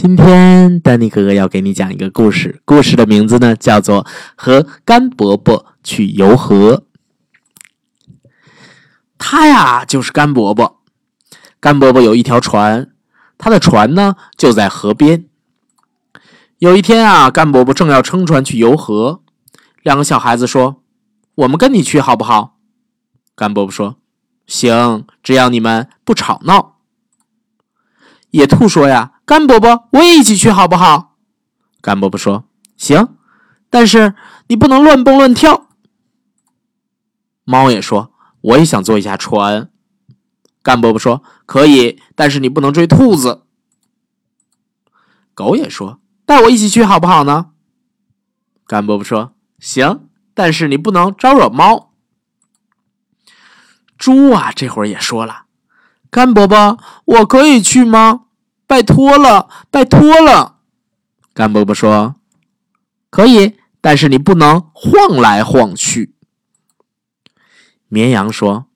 今天丹尼哥哥要给你讲一个故事，故事的名字呢叫做《和甘伯伯去游河》。他呀就是甘伯伯，甘伯伯有一条船，他的船呢就在河边。有一天啊，甘伯伯正要撑船去游河，两个小孩子说：“我们跟你去好不好？”甘伯伯说：“行，只要你们不吵闹。”野兔说：“呀。”甘伯伯，我也一起去好不好？甘伯伯说：“行，但是你不能乱蹦乱跳。”猫也说：“我也想坐一下船。”甘伯伯说：“可以，但是你不能追兔子。”狗也说：“带我一起去好不好呢？”甘伯伯说：“行，但是你不能招惹猫。”猪啊，这会儿也说了：“甘伯伯，我可以去吗？”拜托了，拜托了，干伯伯说：“可以，但是你不能晃来晃去。”绵羊说：“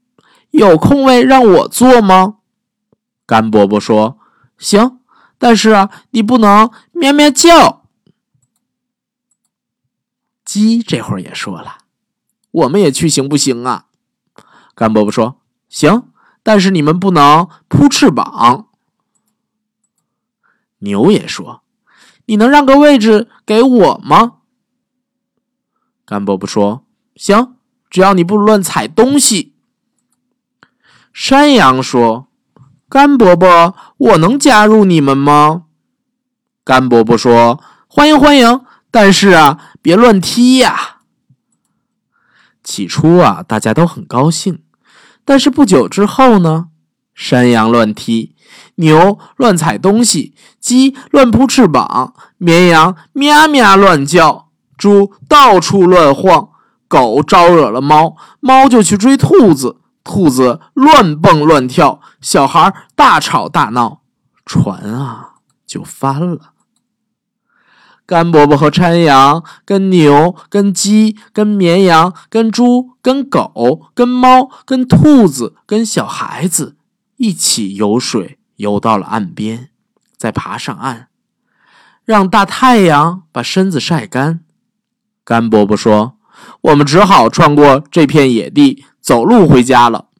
有空位让我坐吗？”干伯伯说：“行，但是啊，你不能喵喵叫。”鸡这会儿也说了：“我们也去行不行啊？”干伯伯说：“行，但是你们不能扑翅膀。”牛也说：“你能让个位置给我吗？”甘伯伯说：“行，只要你不乱踩东西。”山羊说：“甘伯伯，我能加入你们吗？”甘伯伯说：“欢迎欢迎，但是啊，别乱踢呀。”起初啊，大家都很高兴，但是不久之后呢，山羊乱踢。牛乱踩东西，鸡乱扑翅膀，绵羊咩咩乱叫，猪到处乱晃，狗招惹了猫，猫就去追兔子，兔子乱蹦乱跳，小孩大吵大闹，船啊就翻了。甘伯伯和山羊、跟牛、跟鸡、跟绵羊、跟猪、跟狗、跟猫、跟兔子、跟小孩子一起游水。游到了岸边，再爬上岸，让大太阳把身子晒干。甘伯伯说：“我们只好穿过这片野地，走路回家了。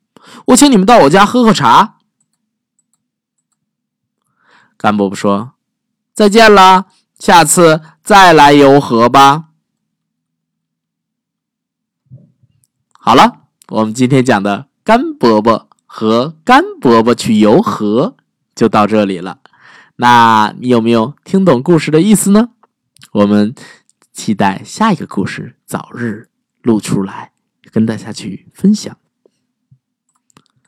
我请你们到我家喝喝茶。”甘伯伯说：“再见了，下次再来游河吧。”好了，我们今天讲的甘伯伯和甘伯伯去游河。就到这里了，那你有没有听懂故事的意思呢？我们期待下一个故事早日录出来，跟大家去分享。